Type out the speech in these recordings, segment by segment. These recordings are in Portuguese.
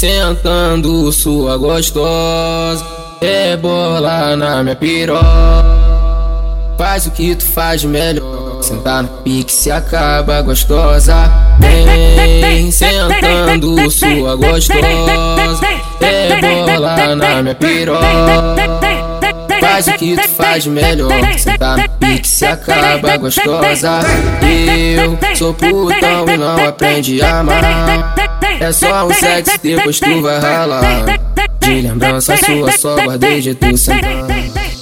sentando sua gostosa. É bola na minha piroca. Faz o que tu faz melhor. Sentar no pique se acaba gostosa. Vem sentando sua gostosa. É bola na minha piroca. Faz o que tu faz melhor. Sentar no pique se acaba gostosa. Eu sou putão e não aprendi a amar. É só um sexo, depois tu vai ralar. De lembrança sua, só guardei de tu sentar.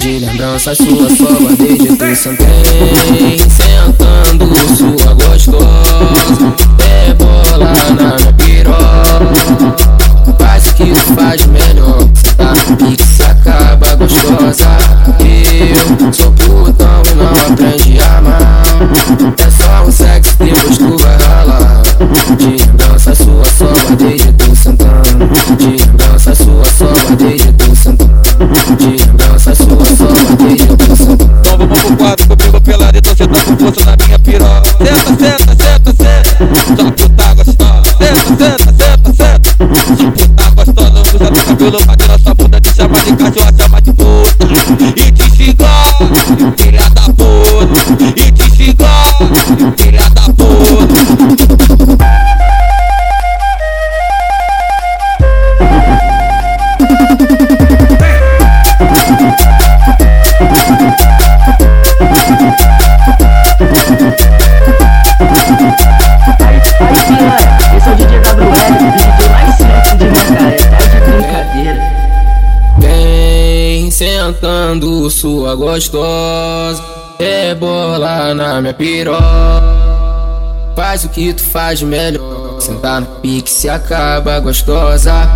De lembrança sua, só guardei de tu sentar. Sentando sua gostosa. É bola na minha piroca. Faz que tu faz melhor. Tá pique se acaba gostosa. Eu sou sentando sua gostosa. É bola na minha piroca. Faz o que tu faz melhor. Sentar no pique se acaba gostosa.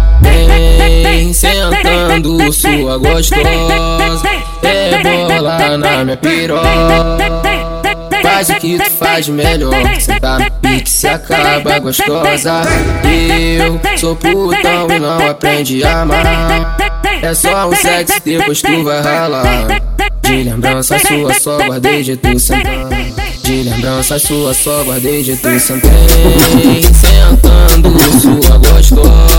Vem sentando sua gostosa. É bola na minha piroca. Faz o que tu faz melhor. Sentar no pique se acaba gostosa. Eu sou putão e não aprendi a amar. É só um sexo, depois tu vai ralar. De lembrança sua, só guardei de tu sentar. De lembrança sua, só guardei de tu sentar. Sentando sua gostosa.